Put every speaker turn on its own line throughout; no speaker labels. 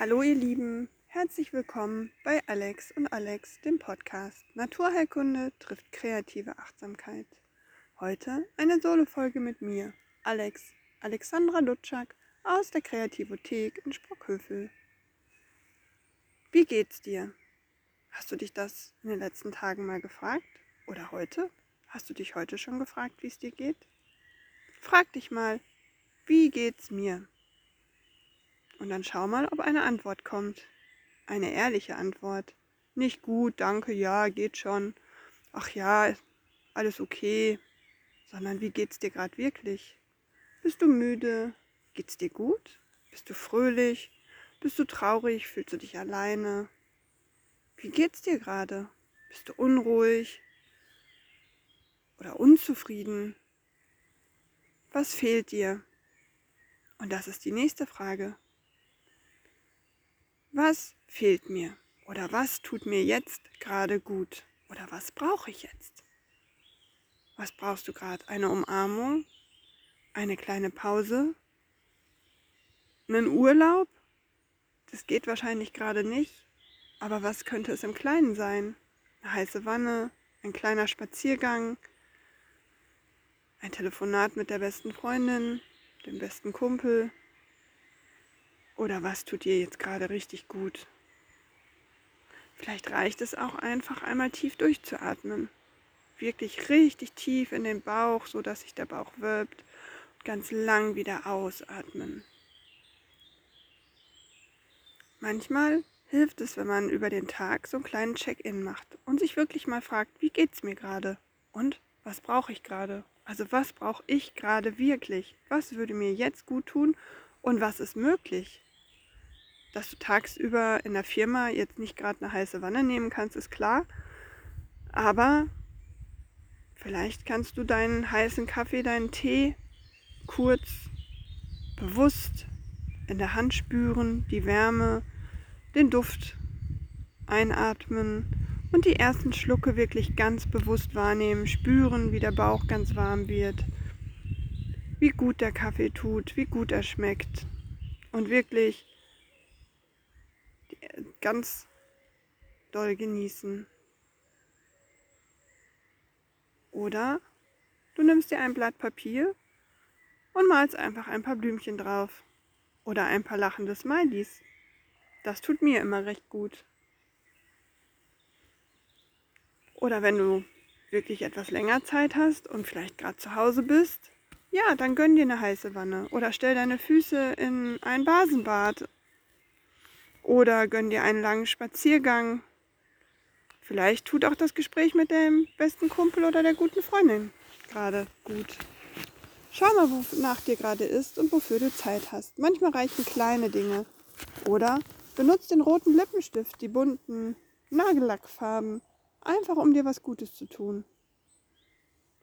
Hallo ihr Lieben, herzlich willkommen bei Alex und Alex, dem Podcast Naturheilkunde trifft kreative Achtsamkeit. Heute eine Solo-Folge mit mir, Alex, Alexandra Lutschak aus der Kreativothek in Sprockhövel. Wie geht's dir? Hast du dich das in den letzten Tagen mal gefragt? Oder heute? Hast du dich heute schon gefragt, wie es dir geht? Frag dich mal, wie geht's mir? Und dann schau mal, ob eine Antwort kommt. Eine ehrliche Antwort. Nicht gut, danke, ja, geht schon. Ach ja, alles okay. Sondern wie geht's dir gerade wirklich? Bist du müde? Geht's dir gut? Bist du fröhlich? Bist du traurig? Fühlst du dich alleine? Wie geht's dir gerade? Bist du unruhig? Oder unzufrieden? Was fehlt dir? Und das ist die nächste Frage. Was fehlt mir? Oder was tut mir jetzt gerade gut? Oder was brauche ich jetzt? Was brauchst du gerade? Eine Umarmung? Eine kleine Pause? Einen Urlaub? Das geht wahrscheinlich gerade nicht. Aber was könnte es im Kleinen sein? Eine heiße Wanne? Ein kleiner Spaziergang? Ein Telefonat mit der besten Freundin? Dem besten Kumpel? Oder was tut dir jetzt gerade richtig gut? Vielleicht reicht es auch einfach einmal tief durchzuatmen. Wirklich richtig tief in den Bauch, so dass sich der Bauch wölbt und ganz lang wieder ausatmen. Manchmal hilft es, wenn man über den Tag so einen kleinen Check-in macht und sich wirklich mal fragt, wie geht's mir gerade und was brauche ich gerade? Also was brauche ich gerade wirklich? Was würde mir jetzt gut tun und was ist möglich? Dass du tagsüber in der Firma jetzt nicht gerade eine heiße Wanne nehmen kannst, ist klar. Aber vielleicht kannst du deinen heißen Kaffee, deinen Tee kurz bewusst in der Hand spüren, die Wärme, den Duft einatmen und die ersten Schlucke wirklich ganz bewusst wahrnehmen, spüren, wie der Bauch ganz warm wird, wie gut der Kaffee tut, wie gut er schmeckt und wirklich ganz doll genießen. Oder du nimmst dir ein Blatt Papier und malst einfach ein paar Blümchen drauf. Oder ein paar lachende Smileys. Das tut mir immer recht gut. Oder wenn du wirklich etwas länger Zeit hast und vielleicht gerade zu Hause bist, ja, dann gönn dir eine heiße Wanne. Oder stell deine Füße in ein Basenbad oder gönn dir einen langen Spaziergang. Vielleicht tut auch das Gespräch mit dem besten Kumpel oder der guten Freundin gerade gut. Schau mal, wonach dir gerade ist und wofür du Zeit hast. Manchmal reichen kleine Dinge. Oder benutz den roten Lippenstift, die bunten Nagellackfarben, einfach um dir was Gutes zu tun.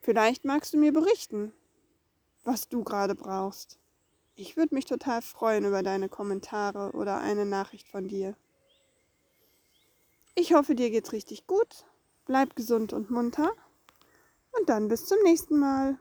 Vielleicht magst du mir berichten, was du gerade brauchst. Ich würde mich total freuen über deine Kommentare oder eine Nachricht von dir. Ich hoffe, dir geht's richtig gut. Bleib gesund und munter. Und dann bis zum nächsten Mal.